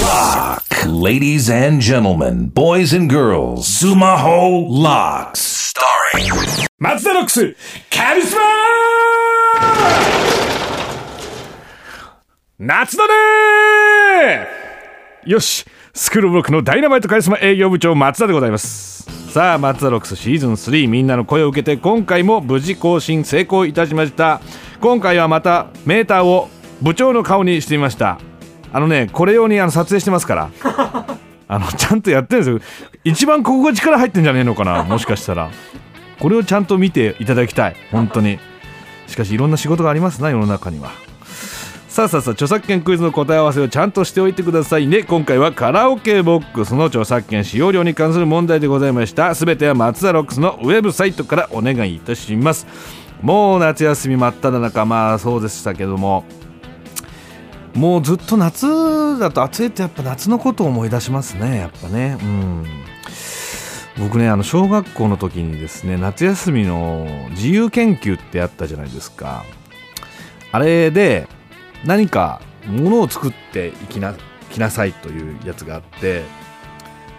Lock. Ladies and gentlemen, boys and girls, Sumaho Locks. Starring 松田ロックスカリスマ夏だねよしスクールブロックのダイナマイトカリスマ営業部長松田でございますさあ松田ロックスシーズン3みんなの声を受けて今回も無事更新成功いたしました今回はまたメーターを部長の顔にしてみました。あのねこれ用にあの撮影してますから。あのちゃんとやってるんですよ。一番ここが力入ってんじゃねえのかなもしかしたら。これをちゃんと見ていただきたい。本当に。しかしいろんな仕事がありますな世の中には。さあさあさあ著作権クイズの答え合わせをちゃんとしておいてくださいね。今回はカラオケボックスの著作権使用料に関する問題でございました。すべては松田ロックスのウェブサイトからお願いいたします。もう夏休み真っ只中。まあそうでしたけども。もうずっと夏だと暑いとやっぱ夏のことを思い出しますねやっぱね。うん。僕ねあの小学校の時にですね夏休みの自由研究ってあったじゃないですか。あれで何かものを作っていきなきなさいというやつがあって。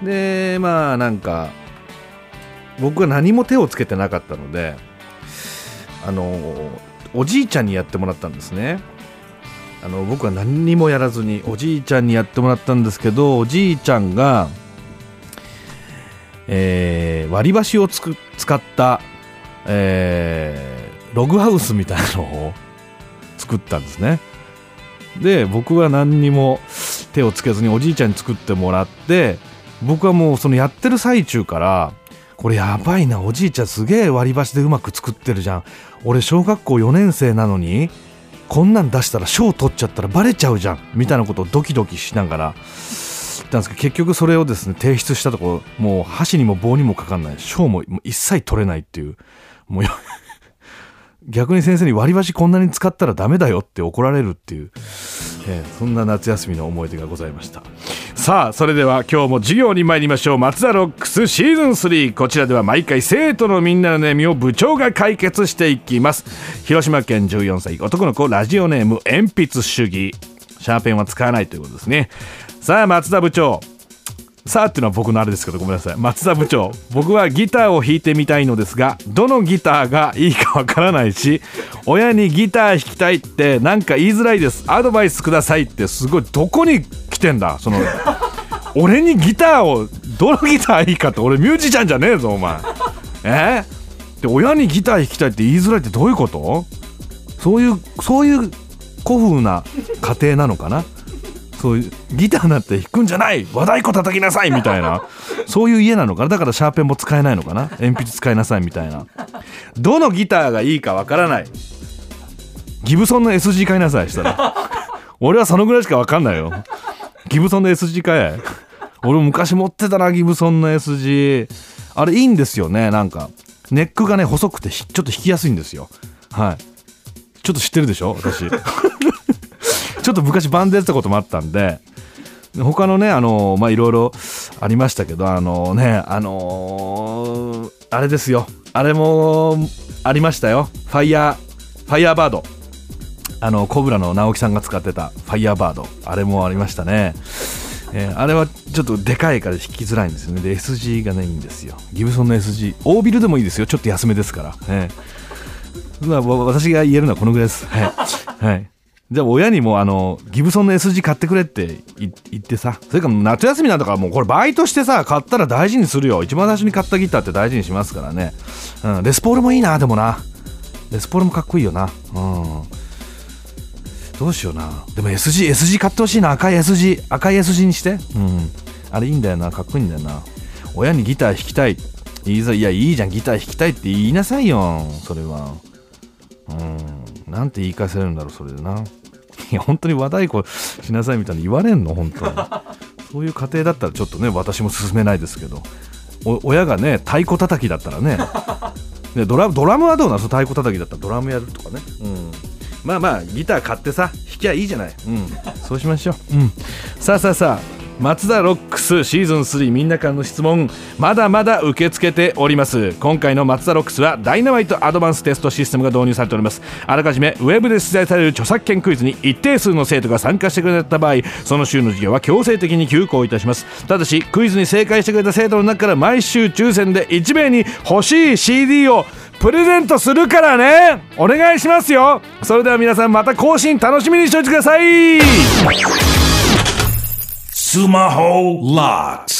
でまあなんか僕は何も手をつけてなかったのであのおじいちゃんにやってもらったんですね。あの僕は何にもやらずにおじいちゃんにやってもらったんですけどおじいちゃんが、えー割り箸をつく使った、えーログハウスみたいなのを作ったんですね。で僕は何にも手をつけずにおじいちゃんに作ってもらって僕はもうそのやってる最中からこれやばいなおじいちゃんすげえ割り箸でうまく作ってるじゃん。俺小学校4年生なのにこんなん出したら賞取っちゃったらバレちゃうじゃんみたいなことをドキドキしながら言ったんですけど結局それをですね提出したところもう箸にも棒にもかかんない賞も一切取れないっていうもう 逆に先生に割り箸こんなに使ったらダメだよって怒られるっていう、えーそんな夏休みの思い出がございました。さあそれでは今日も授業に参りましょう。松田ロックスシーズン3こちらでは毎回生徒のみんなの悩みを部長が解決していきます。広島県14歳男の子ラジオネーム鉛筆主義。シャーペンは使わないということですね。さあ松田部長。さあっていうのは僕のあれですけどごめんなさい。松田部長。僕はギターを弾いてみたいのですがどのギターがいいかわからないし親にギター弾きたいってなんか言いづらいです。アドバイスくださいってすごいどこに来てんだ。その俺にギターをどのギターいいかって俺ミュージシャンじゃねえぞお前。え？で親にギター弾きたいって言いづらいってどういうこと？そういうそういう古風な家庭なのかな？そういうギターなんて弾くんじゃない。和太鼓叩きなさいみたいな。そういう家なのかな？だからシャーペンも使えないのかな？鉛筆使いなさいみたいな。どのギターがいいかわからない。ギブソンの SG 買いなさいしたら。俺はそのぐらいしかわかんないよ。ギブソンの SG 買え俺昔持ってたなギブソンの SG あれいいんですよねなんか。ネックがね細くてちょっと弾きやすいんですよ。はい。ちょっと知ってるでしょ私。ちょっと昔バンドやってたこともあったんで。他のねあのまあいろいろありましたけどあのねあのーあれですよ。あれもありましたよ。ファイヤーファイヤーバード。あのコブラの直樹さんが使ってたファイヤーバードあれもありましたね、えーあれはちょっとでかいから弾きづらいんですよね。で SG がないいんですよ。ギブソンの SG 大ビルでもいいですよ。ちょっと安めですから、えー。まあ、私が言えるのはこのぐらいです。はい、はい、じゃあ親にもあのギブソンの SG 買ってくれって言ってさ。それから夏休みなんだからもうこれバイトしてさ買ったら大事にするよ。一番最初に買ったギターって大事にしますからね、うん、レスポールもいいなでもな。レスポールもかっこいいよな。うん。どうしような。でも SG SG 買ってほしいな。赤い SG 赤い SG にして。うん。あれいいんだよな。かっこいいんだよな。親にギター弾きたい。言いざい。やいいじゃん。ギター弾きたいって言いなさいよ。それは。うん。なんて言い返せるんだろうそれでな。いや本当に和太鼓しなさいみたいに言われんの？本当に。そういう家庭だったらちょっとね私も勧めないですけど。親がね太鼓叩きだったらね。ねドラドラムはどうなの？その太鼓叩きだったらドラムやるとかね。うん。まあまあギター買ってさ弾きゃいいじゃない。うん。そうしましょう。うん。さあさあさあ松田ロックスシーズン3みんなからの質問まだまだ受け付けております。今回の松田ロックスはダイナマイトアドバンステストシステムが導入されております。あらかじめウェブで出題される著作権クイズに一定数の生徒が参加してくれた場合その週の授業は強制的に休校いたします。ただしクイズに正解してくれた生徒の中から毎週抽選で1名に欲しい CD をプレゼントするからね。お願いしますよ。それでは皆さんまた更新楽しみにしておいてください。Sumaho Locked.